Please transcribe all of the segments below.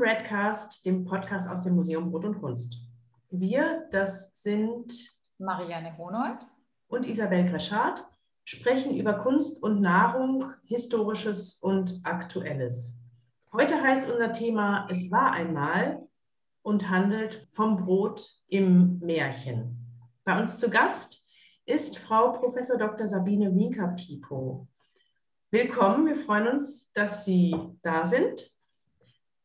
Redcast, dem Podcast aus dem Museum Brot und Kunst. Wir, das sind Marianne Honold und Isabel Greschardt, sprechen über Kunst und Nahrung, Historisches und Aktuelles. Heute heißt unser Thema Es war einmal und handelt vom Brot im Märchen. Bei uns zu Gast ist Frau Prof. Dr. Sabine Winker-Pipo. Willkommen, wir freuen uns, dass Sie da sind.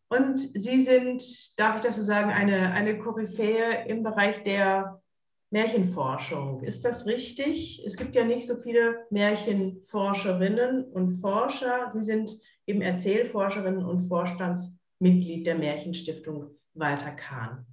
Und Sie sind, darf ich das so sagen, eine, eine Koryphäe im Bereich der Märchenforschung. Ist das richtig? Es gibt ja nicht so viele Märchenforscherinnen und Forscher. Sie sind eben Erzählforscherinnen und Vorstandsmitglied der Märchenstiftung Walter Kahn.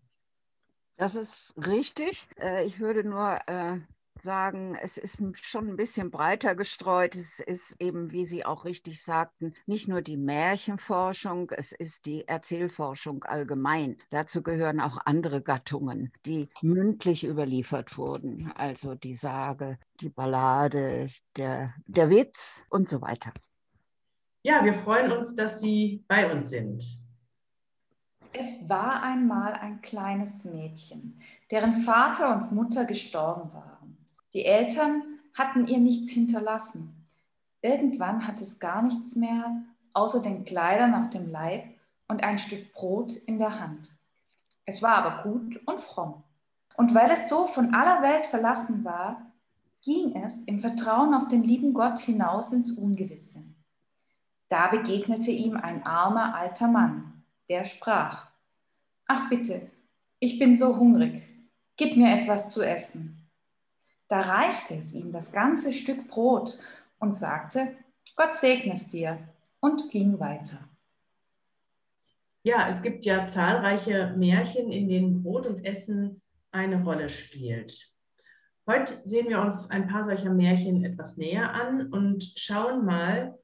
Das ist richtig. Äh, ich würde nur äh, sagen, es ist schon ein bisschen breiter gestreut. Es ist eben, wie Sie auch richtig sagten, nicht nur die Märchenforschung, es ist die Erzählforschung allgemein. Dazu gehören auch andere Gattungen, die mündlich überliefert wurden, also die Sage, die Ballade, der, der Witz und so weiter. Ja, wir freuen uns, dass Sie bei uns sind. Es war einmal ein kleines Mädchen, deren Vater und Mutter gestorben waren. Die Eltern hatten ihr nichts hinterlassen. Irgendwann hat es gar nichts mehr außer den Kleidern auf dem Leib und ein Stück Brot in der Hand. Es war aber gut und fromm. Und weil es so von aller Welt verlassen war, ging es im Vertrauen auf den lieben Gott hinaus ins Ungewisse. Da begegnete ihm ein armer alter Mann, der sprach, Ach bitte, ich bin so hungrig, gib mir etwas zu essen. Da reichte es ihm das ganze Stück Brot und sagte, Gott segne es dir und ging weiter. Ja, es gibt ja zahlreiche Märchen, in denen Brot und Essen eine Rolle spielt. Heute sehen wir uns ein paar solcher Märchen etwas näher an und schauen mal,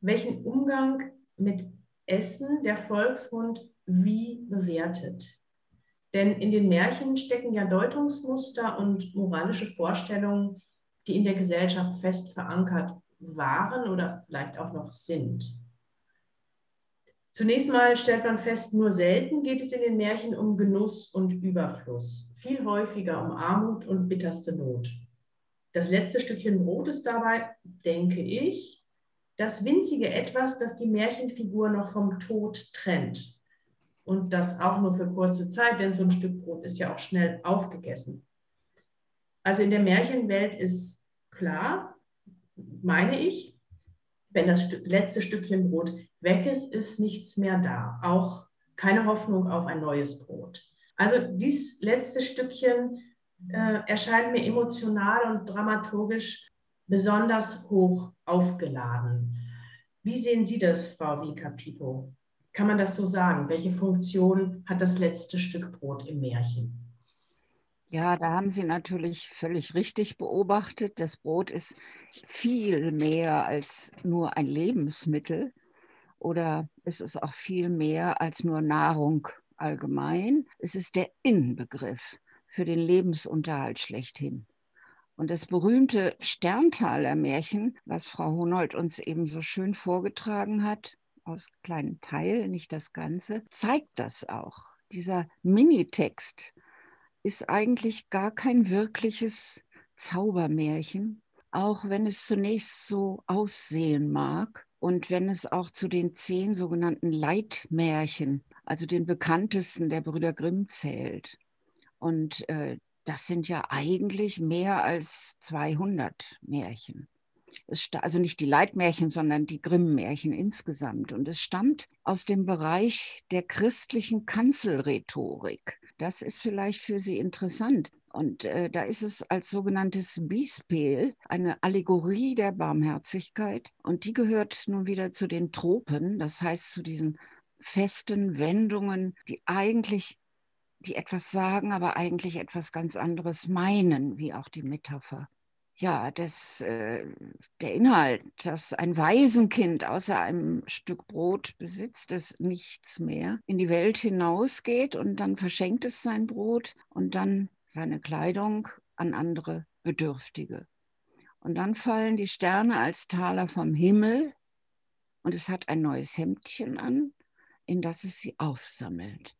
welchen Umgang mit Essen der Volksmund wie bewertet. Denn in den Märchen stecken ja Deutungsmuster und moralische Vorstellungen, die in der Gesellschaft fest verankert waren oder vielleicht auch noch sind. Zunächst mal stellt man fest, nur selten geht es in den Märchen um Genuss und Überfluss, viel häufiger um Armut und bitterste Not. Das letzte Stückchen Brot ist dabei, denke ich, das winzige Etwas, das die Märchenfigur noch vom Tod trennt und das auch nur für kurze Zeit, denn so ein Stück Brot ist ja auch schnell aufgegessen. Also in der Märchenwelt ist klar, meine ich, wenn das letzte Stückchen Brot weg ist, ist nichts mehr da. Auch keine Hoffnung auf ein neues Brot. Also dieses letzte Stückchen äh, erscheint mir emotional und dramaturgisch besonders hoch aufgeladen. Wie sehen Sie das, Frau Vika-Pipo? Kann man das so sagen? Welche Funktion hat das letzte Stück Brot im Märchen? Ja, da haben Sie natürlich völlig richtig beobachtet. Das Brot ist viel mehr als nur ein Lebensmittel oder es ist auch viel mehr als nur Nahrung allgemein. Es ist der Inbegriff für den Lebensunterhalt schlechthin. Und das berühmte Sterntaler Märchen, was Frau Honold uns eben so schön vorgetragen hat, aus kleinen Teilen, nicht das Ganze, zeigt das auch. Dieser Minitext ist eigentlich gar kein wirkliches Zaubermärchen, auch wenn es zunächst so aussehen mag und wenn es auch zu den zehn sogenannten Leitmärchen, also den bekanntesten der Brüder Grimm zählt. Und äh, das sind ja eigentlich mehr als 200 Märchen. Also nicht die Leitmärchen, sondern die Grimm-Märchen insgesamt. Und es stammt aus dem Bereich der christlichen Kanzelrhetorik. Das ist vielleicht für Sie interessant. Und äh, da ist es als sogenanntes Bispel eine Allegorie der Barmherzigkeit. Und die gehört nun wieder zu den Tropen, das heißt zu diesen festen Wendungen, die eigentlich die etwas sagen, aber eigentlich etwas ganz anderes meinen, wie auch die Metapher ja, das, äh, der Inhalt, dass ein Waisenkind außer einem Stück Brot besitzt, das nichts mehr, in die Welt hinausgeht und dann verschenkt es sein Brot und dann seine Kleidung an andere Bedürftige. Und dann fallen die Sterne als Taler vom Himmel und es hat ein neues Hemdchen an. in das es sie aufsammelt.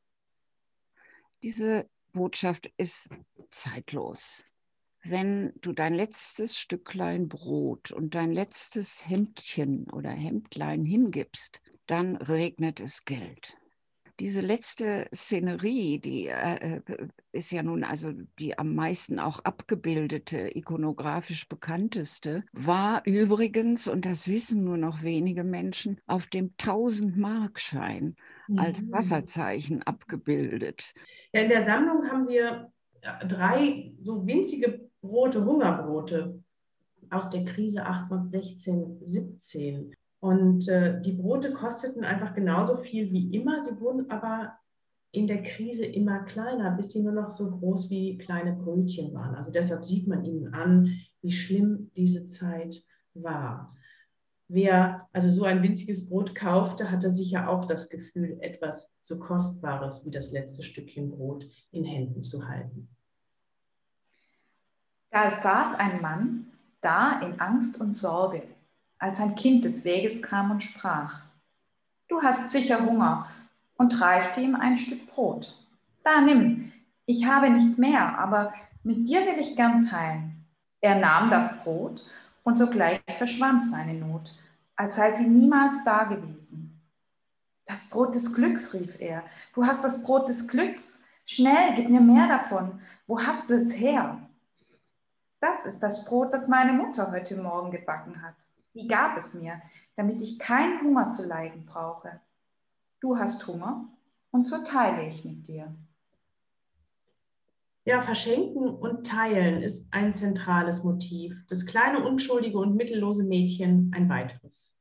Diese Botschaft ist zeitlos. Wenn du dein letztes Stücklein Brot und dein letztes Hemdchen oder Hemdlein hingibst, dann regnet es Geld diese letzte Szenerie, die äh, äh, ist ja nun also die am meisten auch abgebildete, ikonografisch bekannteste, war übrigens, und das wissen nur noch wenige Menschen, auf dem 1000-Markschein mhm. als Wasserzeichen abgebildet. Ja, in der Sammlung haben wir drei so winzige Brote, Hungerbrote aus der Krise 1816, 17. Und äh, die Brote kosteten einfach genauso viel wie immer. Sie wurden aber in der Krise immer kleiner, bis sie nur noch so groß wie kleine Brötchen waren. Also deshalb sieht man ihnen an, wie schlimm diese Zeit war. Wer also so ein winziges Brot kaufte, hatte sicher auch das Gefühl, etwas so Kostbares wie das letzte Stückchen Brot in Händen zu halten. Da saß ein Mann da in Angst und Sorge als ein Kind des Weges kam und sprach, Du hast sicher Hunger, und reichte ihm ein Stück Brot. Da nimm, ich habe nicht mehr, aber mit dir will ich gern teilen. Er nahm das Brot, und sogleich verschwand seine Not, als sei sie niemals da gewesen. Das Brot des Glücks, rief er, du hast das Brot des Glücks, schnell, gib mir mehr davon, wo hast du es her? Das ist das Brot, das meine Mutter heute Morgen gebacken hat die gab es mir, damit ich keinen Hunger zu leiden brauche. Du hast Hunger und so teile ich mit dir. Ja, verschenken und teilen ist ein zentrales Motiv. Das kleine, unschuldige und mittellose Mädchen ein weiteres.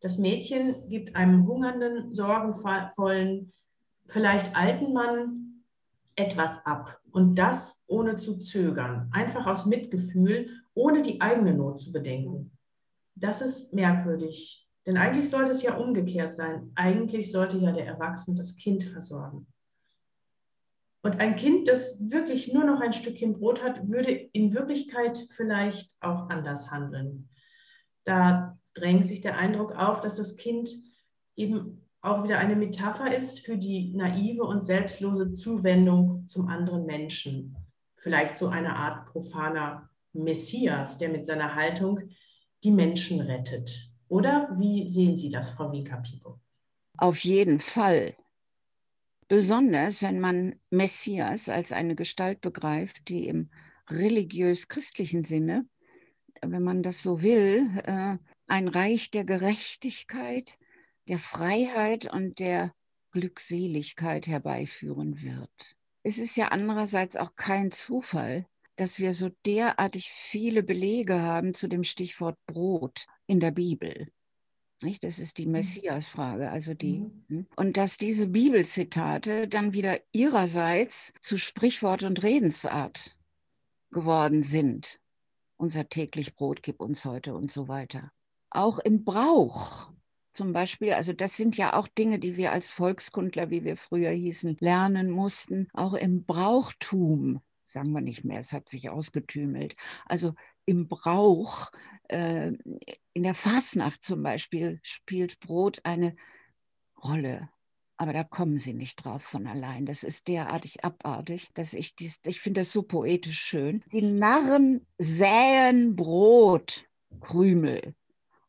Das Mädchen gibt einem hungernden, sorgenvollen, vielleicht alten Mann etwas ab. Und das ohne zu zögern, einfach aus Mitgefühl, ohne die eigene Not zu bedenken das ist merkwürdig. Denn eigentlich sollte es ja umgekehrt sein. Eigentlich sollte ja der Erwachsene das Kind versorgen. Und ein Kind, das wirklich nur noch ein Stückchen Brot hat, würde in Wirklichkeit vielleicht auch anders handeln. Da drängt sich der Eindruck auf, dass das Kind eben auch wieder eine Metapher ist für die naive und selbstlose Zuwendung zum anderen Menschen. Vielleicht so eine Art profaner Messias, der mit seiner Haltung die Menschen rettet. Oder wie sehen Sie das, Frau Winker-Pipo? Auf jeden Fall. Besonders wenn man Messias als eine Gestalt begreift, die im religiös-christlichen Sinne, wenn man das so will, äh, ein Reich der Gerechtigkeit, der Freiheit und der Glückseligkeit herbeiführen wird. Es ist ja andererseits auch kein Zufall, dass wir so derartig viele Belege haben zu dem Stichwort Brot in der Bibel. Nicht? Das ist die mhm. Messias-Frage, also die. Mhm. Hm? Und dass diese Bibelzitate dann wieder ihrerseits zu Sprichwort und Redensart geworden sind. Unser täglich Brot gib uns heute und so weiter. Auch im Brauch zum Beispiel, also das sind ja auch Dinge, die wir als Volkskundler, wie wir früher hießen, lernen mussten. Auch im Brauchtum sagen wir nicht mehr, es hat sich ausgetümelt. Also im Brauch, äh, in der Fasnacht zum Beispiel, spielt Brot eine Rolle. Aber da kommen sie nicht drauf von allein. Das ist derartig abartig, dass ich dies, ich finde das so poetisch schön. Die Narren säen Brot, Krümel,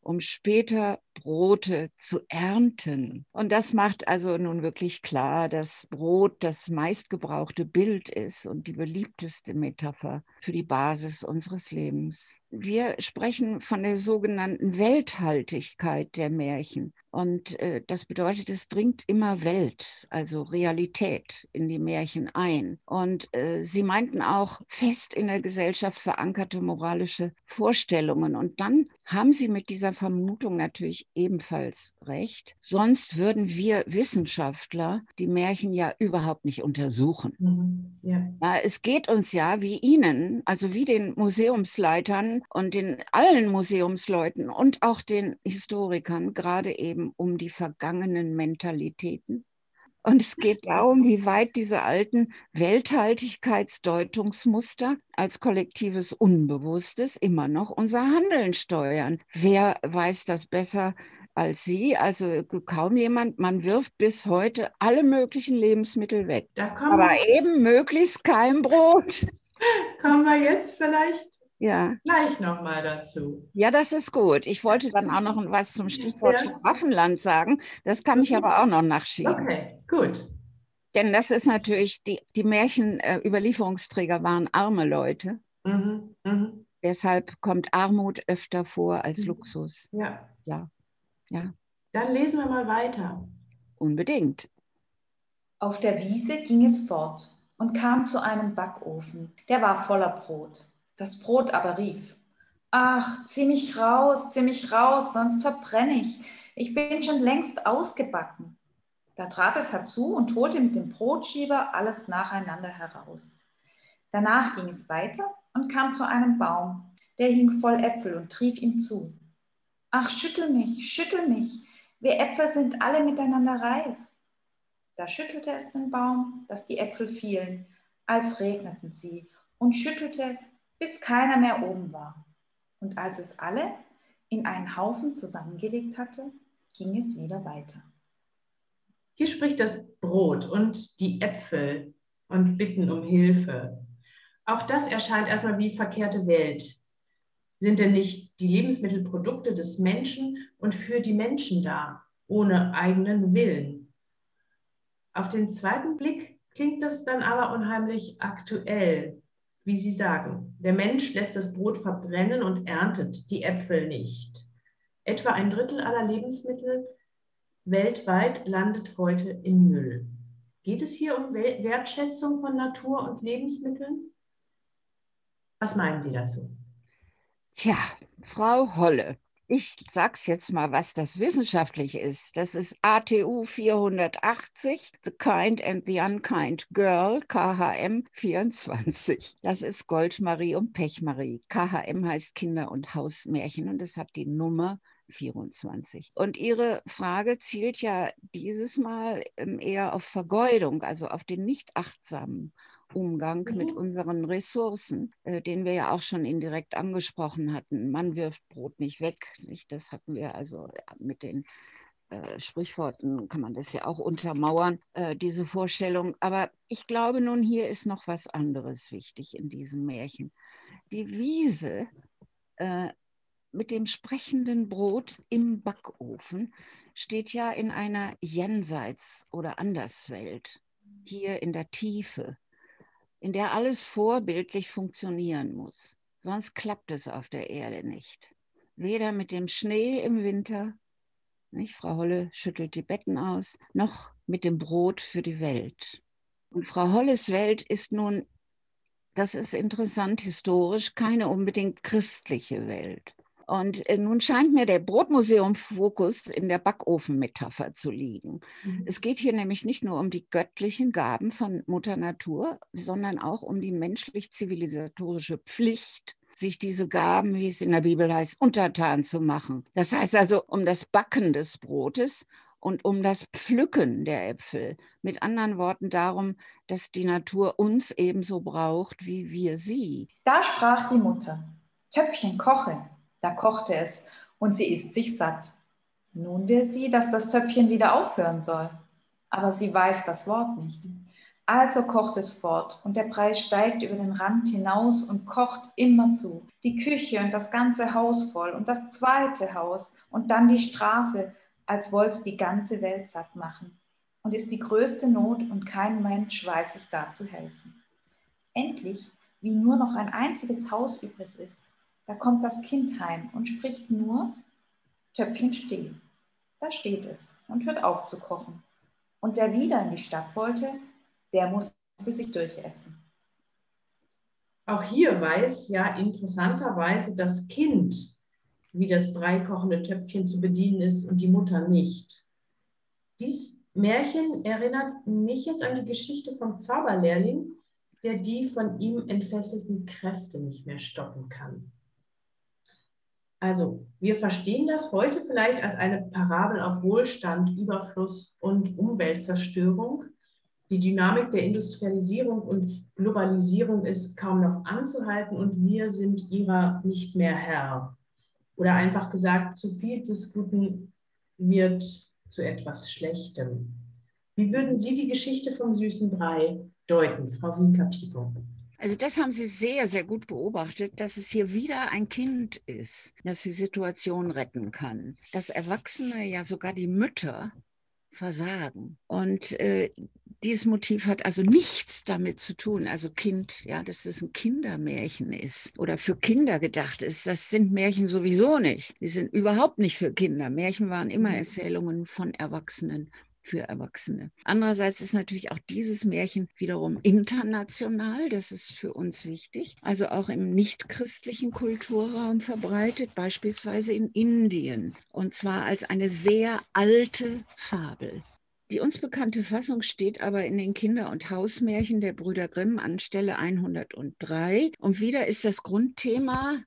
um später Brote zu ernten. Und das macht also nun wirklich klar, dass Brot das meistgebrauchte Bild ist und die beliebteste Metapher für die Basis unseres Lebens. Wir sprechen von der sogenannten Welthaltigkeit der Märchen. Und äh, das bedeutet, es dringt immer Welt, also Realität in die Märchen ein. Und äh, sie meinten auch fest in der Gesellschaft verankerte moralische Vorstellungen. Und dann haben sie mit dieser Vermutung natürlich ebenfalls recht. Sonst würden wir Wissenschaftler die Märchen ja überhaupt nicht untersuchen. Mhm, ja. Es geht uns ja wie Ihnen, also wie den Museumsleitern und den allen Museumsleuten und auch den Historikern gerade eben um die vergangenen Mentalitäten. Und es geht darum, wie weit diese alten Welthaltigkeitsdeutungsmuster als kollektives Unbewusstes immer noch unser Handeln steuern. Wer weiß das besser als Sie, also kaum jemand, man wirft bis heute alle möglichen Lebensmittel weg. Aber eben möglichst kein Brot. Kommen wir jetzt vielleicht ja. gleich nochmal dazu. Ja, das ist gut. Ich wollte dann auch noch was zum Stichwort ja. Waffenland sagen. Das kann ich aber auch noch nachschieben. Okay, gut. Denn das ist natürlich, die, die Märchenüberlieferungsträger waren arme Leute. Mhm, mh. Deshalb kommt Armut öfter vor als mhm. Luxus. Ja. Ja. ja. Dann lesen wir mal weiter. Unbedingt. Auf der Wiese ging es fort und kam zu einem Backofen. Der war voller Brot. Das Brot aber rief, Ach, zieh mich raus, zieh mich raus, sonst verbrenne ich. Ich bin schon längst ausgebacken. Da trat es herzu und holte mit dem Brotschieber alles nacheinander heraus. Danach ging es weiter und kam zu einem Baum, der hing voll Äpfel und rief ihm zu. Ach, schüttel mich, schüttel mich, wir Äpfel sind alle miteinander reif. Da schüttelte es den Baum, dass die Äpfel fielen, als regneten sie, und schüttelte, bis keiner mehr oben war. Und als es alle in einen Haufen zusammengelegt hatte, ging es wieder weiter. Hier spricht das Brot und die Äpfel und bitten um Hilfe. Auch das erscheint erstmal wie verkehrte Welt. Sind denn nicht die Lebensmittel Produkte des Menschen und für die Menschen da, ohne eigenen Willen? Auf den zweiten Blick klingt das dann aber unheimlich aktuell, wie Sie sagen. Der Mensch lässt das Brot verbrennen und erntet die Äpfel nicht. Etwa ein Drittel aller Lebensmittel weltweit landet heute in Müll. Geht es hier um Wertschätzung von Natur und Lebensmitteln? Was meinen Sie dazu? Tja, Frau Holle, ich sag's jetzt mal, was das wissenschaftlich ist. Das ist ATU 480, The Kind and the Unkind Girl, KHM 24. Das ist Goldmarie und Pechmarie. KHM heißt Kinder- und Hausmärchen und es hat die Nummer 24. Und Ihre Frage zielt ja dieses Mal ähm, eher auf Vergeudung, also auf den nicht achtsamen Umgang mhm. mit unseren Ressourcen, äh, den wir ja auch schon indirekt angesprochen hatten. Man wirft Brot nicht weg. Nicht? Das hatten wir also mit den äh, Sprichworten kann man das ja auch untermauern, äh, diese Vorstellung. Aber ich glaube nun, hier ist noch was anderes wichtig in diesem Märchen. Die Wiese äh, mit dem sprechenden Brot im Backofen steht ja in einer Jenseits- oder Anderswelt, hier in der Tiefe in der alles vorbildlich funktionieren muss. Sonst klappt es auf der Erde nicht. Weder mit dem Schnee im Winter, nicht? Frau Holle schüttelt die Betten aus, noch mit dem Brot für die Welt. Und Frau Holles Welt ist nun, das ist interessant historisch, keine unbedingt christliche Welt. Und äh, nun scheint mir der Brotmuseum-Fokus in der Backofenmetapher zu liegen. Mhm. Es geht hier nämlich nicht nur um die göttlichen Gaben von Mutter Natur, sondern auch um die menschlich-zivilisatorische Pflicht, sich diese Gaben, wie es in der Bibel heißt, untertan zu machen. Das heißt also um das Backen des Brotes und um das Pflücken der Äpfel. Mit anderen Worten darum, dass die Natur uns ebenso braucht wie wir sie. Da sprach die Mutter, Töpfchen koche, da kochte es und sie isst sich satt. Nun will sie, dass das Töpfchen wieder aufhören soll. Aber sie weiß das Wort nicht. Also kocht es fort und der Brei steigt über den Rand hinaus und kocht immerzu. Die Küche und das ganze Haus voll und das zweite Haus und dann die Straße, als wollte es die ganze Welt satt machen. Und ist die größte Not und kein Mensch weiß sich da zu helfen. Endlich, wie nur noch ein einziges Haus übrig ist, da kommt das Kind heim und spricht nur, Töpfchen stehen. Da steht es und hört auf zu kochen. Und wer wieder in die Stadt wollte, der musste sich durchessen. Auch hier weiß ja interessanterweise das Kind, wie das breikochende Töpfchen zu bedienen ist und die Mutter nicht. Dies Märchen erinnert mich jetzt an die Geschichte vom Zauberlehrling, der die von ihm entfesselten Kräfte nicht mehr stoppen kann. Also wir verstehen das heute vielleicht als eine Parabel auf Wohlstand, Überfluss und Umweltzerstörung. Die Dynamik der Industrialisierung und Globalisierung ist kaum noch anzuhalten und wir sind ihrer nicht mehr Herr. Oder einfach gesagt, zu viel des Guten wird zu etwas Schlechtem. Wie würden Sie die Geschichte vom süßen Brei deuten, Frau Winker-Pico? Also das haben Sie sehr, sehr gut beobachtet, dass es hier wieder ein Kind ist, das die Situation retten kann. Dass Erwachsene, ja sogar die Mütter, versagen. Und äh, dieses Motiv hat also nichts damit zu tun, also Kind, ja, dass es ein Kindermärchen ist oder für Kinder gedacht ist. Das sind Märchen sowieso nicht. Die sind überhaupt nicht für Kinder. Märchen waren immer mhm. Erzählungen von Erwachsenen für Erwachsene. Andererseits ist natürlich auch dieses Märchen wiederum international, das ist für uns wichtig, also auch im nichtchristlichen Kulturraum verbreitet, beispielsweise in Indien, und zwar als eine sehr alte Fabel. Die uns bekannte Fassung steht aber in den Kinder- und Hausmärchen der Brüder Grimm an Stelle 103. Und wieder ist das Grundthema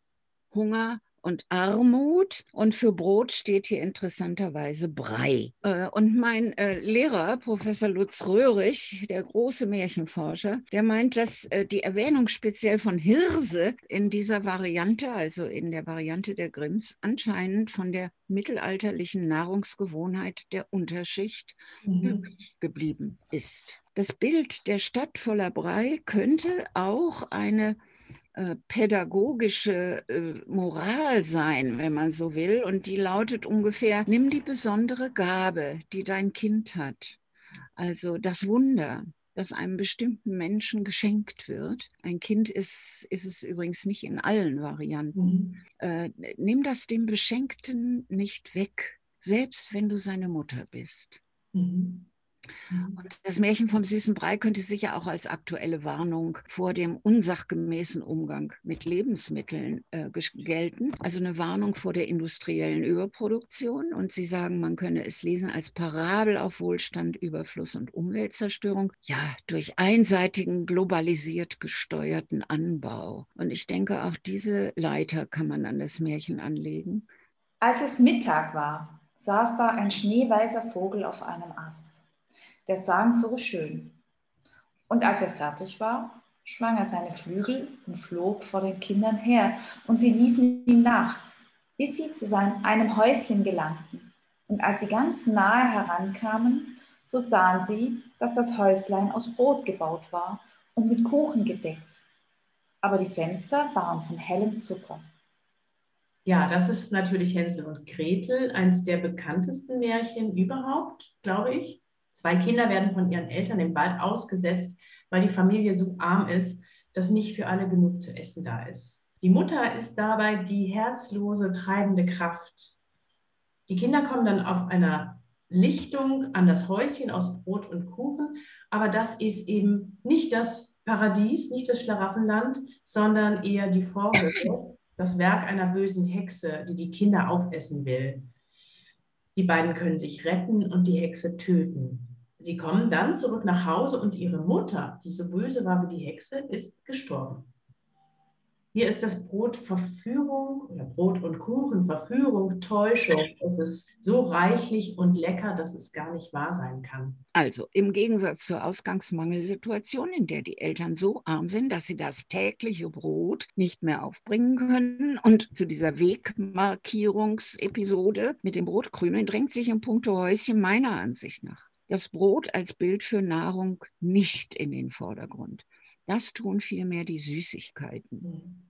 Hunger und Armut. Und für Brot steht hier interessanterweise Brei. Äh, und mein äh, Lehrer, Professor Lutz Röhrig, der große Märchenforscher, der meint, dass äh, die Erwähnung speziell von Hirse in dieser Variante, also in der Variante der Grimms, anscheinend von der mittelalterlichen Nahrungsgewohnheit der Unterschicht mhm. übrig geblieben ist. Das Bild der Stadt voller Brei könnte auch eine pädagogische äh, Moral sein, wenn man so will. Und die lautet ungefähr, nimm die besondere Gabe, die dein Kind hat. Also das Wunder, das einem bestimmten Menschen geschenkt wird. Ein Kind ist, ist es übrigens nicht in allen Varianten. Mhm. Äh, nimm das dem Beschenkten nicht weg, selbst wenn du seine Mutter bist. Mhm. Mhm. Und das Märchen vom süßen Brei könnte sicher auch als aktuelle Warnung vor dem unsachgemäßen Umgang mit Lebensmitteln äh, gelten. Also eine Warnung vor der industriellen Überproduktion. Und Sie sagen, man könne es lesen als Parabel auf Wohlstand, Überfluss und Umweltzerstörung. Ja, durch einseitigen, globalisiert gesteuerten Anbau. Und ich denke, auch diese Leiter kann man an das Märchen anlegen. Als es Mittag war, saß da ein schneeweißer Vogel auf einem Ast der sang so schön. Und als er fertig war, schwang er seine Flügel und flog vor den Kindern her, und sie liefen ihm nach, bis sie zu seinem, einem Häuschen gelangten. Und als sie ganz nahe herankamen, so sahen sie, dass das Häuslein aus Brot gebaut war und mit Kuchen gedeckt. Aber die Fenster waren von hellem Zucker. Ja, das ist natürlich Hänsel und Gretel, eines der bekanntesten Märchen überhaupt, glaube ich. Zwei Kinder werden von ihren Eltern im Wald ausgesetzt, weil die Familie so arm ist, dass nicht für alle genug zu essen da ist. Die Mutter ist dabei die herzlose, treibende Kraft. Die Kinder kommen dann auf einer Lichtung an das Häuschen aus Brot und Kuchen, aber das ist eben nicht das Paradies, nicht das Schlaraffenland, sondern eher die Vorhöhe, das Werk einer bösen Hexe, die die Kinder aufessen will. Die beiden können sich retten und die Hexe töten. Sie kommen dann zurück nach Hause und ihre Mutter, die so böse war wie die Hexe, ist gestorben. Hier ist das Brot Verführung oder Brot und Kuchen Verführung, Täuschung. Es ist so reichlich und lecker, dass es gar nicht wahr sein kann. Also im Gegensatz zur Ausgangsmangelsituation, in der die Eltern so arm sind, dass sie das tägliche Brot nicht mehr aufbringen können und zu dieser Wegmarkierungsepisode mit den Brotkrümeln drängt sich im Punkto Häuschen meiner Ansicht nach das Brot als Bild für Nahrung nicht in den Vordergrund. Das tun vielmehr die Süßigkeiten. Mhm.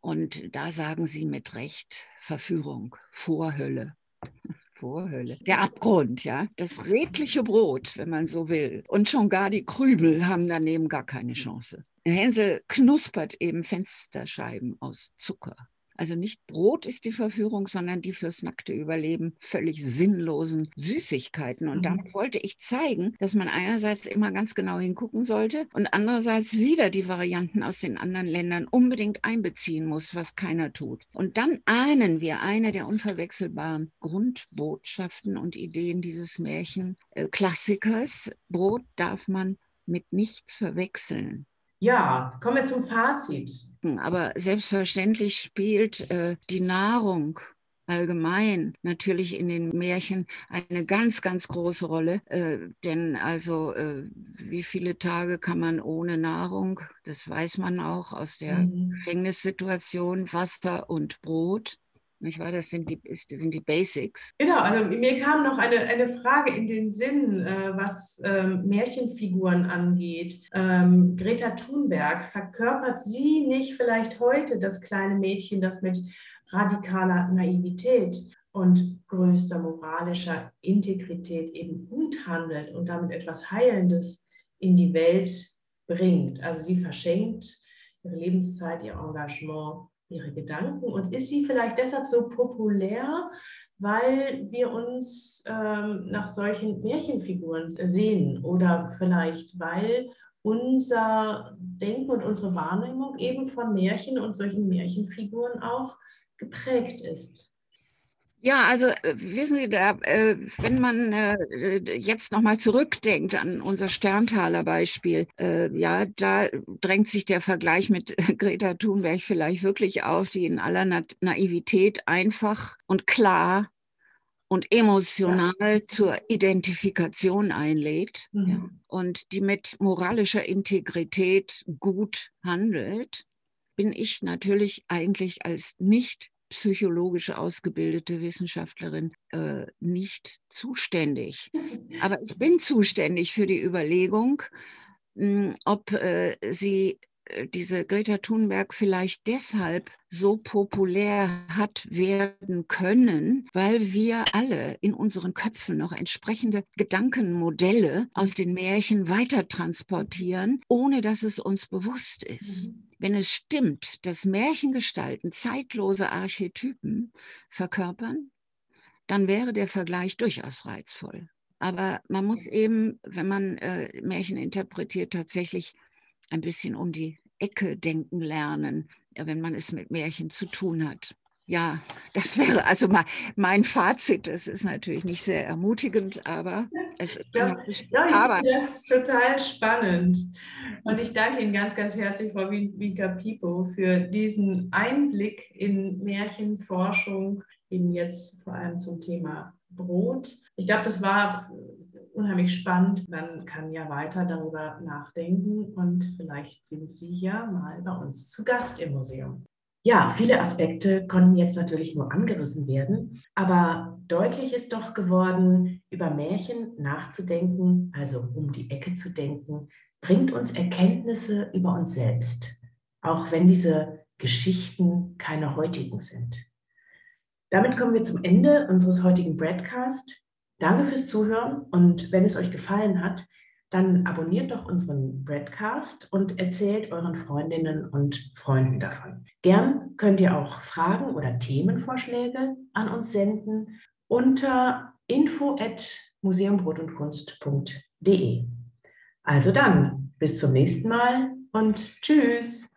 Und da sagen sie mit Recht Verführung, Vorhölle. Vorhölle. Der Abgrund, ja. Das redliche Brot, wenn man so will. Und schon gar die Krübel haben daneben gar keine Chance. Hänsel knuspert eben Fensterscheiben aus Zucker. Also nicht Brot ist die Verführung, sondern die fürs nackte Überleben völlig sinnlosen Süßigkeiten. Und mhm. damit wollte ich zeigen, dass man einerseits immer ganz genau hingucken sollte und andererseits wieder die Varianten aus den anderen Ländern unbedingt einbeziehen muss, was keiner tut. Und dann ahnen wir eine der unverwechselbaren Grundbotschaften und Ideen dieses Märchenklassikers. Äh, Brot darf man mit nichts verwechseln. Ja, kommen wir zum Fazit. Aber selbstverständlich spielt äh, die Nahrung allgemein natürlich in den Märchen eine ganz, ganz große Rolle. Äh, denn also, äh, wie viele Tage kann man ohne Nahrung, das weiß man auch aus der mhm. Gefängnissituation, Wasser und Brot. Nicht wahr? Das sind die, das sind die Basics. Genau, also mir kam noch eine, eine Frage in den Sinn, äh, was ähm, Märchenfiguren angeht. Ähm, Greta Thunberg, verkörpert sie nicht vielleicht heute das kleine Mädchen, das mit radikaler Naivität und größter moralischer Integrität eben gut handelt und damit etwas Heilendes in die Welt bringt? Also sie verschenkt ihre Lebenszeit, ihr Engagement ihre Gedanken? Und ist sie vielleicht deshalb so populär, weil wir uns ähm, nach solchen Märchenfiguren sehen oder vielleicht weil unser Denken und unsere Wahrnehmung eben von Märchen und solchen Märchenfiguren auch geprägt ist? Ja, also äh, wissen Sie, da, äh, wenn man äh, jetzt nochmal zurückdenkt an unser Sterntaler Beispiel, ja, da drängt sich der Vergleich mit Greta Thunberg vielleicht wirklich auf, die in aller Na Naivität einfach und klar und emotional ja. zur Identifikation einlädt mhm. ja, und die mit moralischer Integrität gut handelt, bin ich natürlich eigentlich als nicht psychologisch ausgebildete Wissenschaftlerin äh, nicht zuständig. Aber ich bin zuständig für die Überlegung, mh, hm, ob äh, sie diese Greta Thunberg vielleicht deshalb so populär hat werden können, weil wir alle in unseren Köpfen noch entsprechende Gedankenmodelle aus den Märchen weiter transportieren, ohne dass es uns bewusst ist. Mhm. Wenn es stimmt, dass Märchengestalten zeitlose Archetypen verkörpern, dann wäre der Vergleich durchaus reizvoll. Aber man muss eben, wenn man äh, Märchen interpretiert, tatsächlich ein bisschen um die Ecke denken lernen, wenn man es mit Märchen zu tun hat. Ja, das wäre also mal mein Fazit. Das ist natürlich nicht sehr ermutigend, aber es ist. Ja, ja ich finde das total spannend. Und ich danke Ihnen ganz, ganz herzlich, Frau Vika Pipo, für diesen Einblick in Märchenforschung, eben jetzt vor allem zum Thema Brot. Ich glaube, das war unheimlich spannend. Man kann ja weiter darüber nachdenken und vielleicht sind Sie ja mal bei uns zu Gast im Museum. Ja, viele Aspekte konnten jetzt natürlich nur angerissen werden, aber deutlich ist doch geworden, über Märchen nachzudenken, also um die Ecke zu denken, bringt uns Erkenntnisse über uns selbst, auch wenn diese Geschichten keine heutigen sind. Damit kommen wir zum Ende unseres heutigen Broadcast. Danke fürs Zuhören und wenn es euch gefallen hat, dann abonniert doch unseren Broadcast und erzählt euren Freundinnen und Freunden davon. Gern könnt ihr auch Fragen oder Themenvorschläge an uns senden unter info@museumbrotundkunst.de. Also dann, bis zum nächsten Mal und tschüss.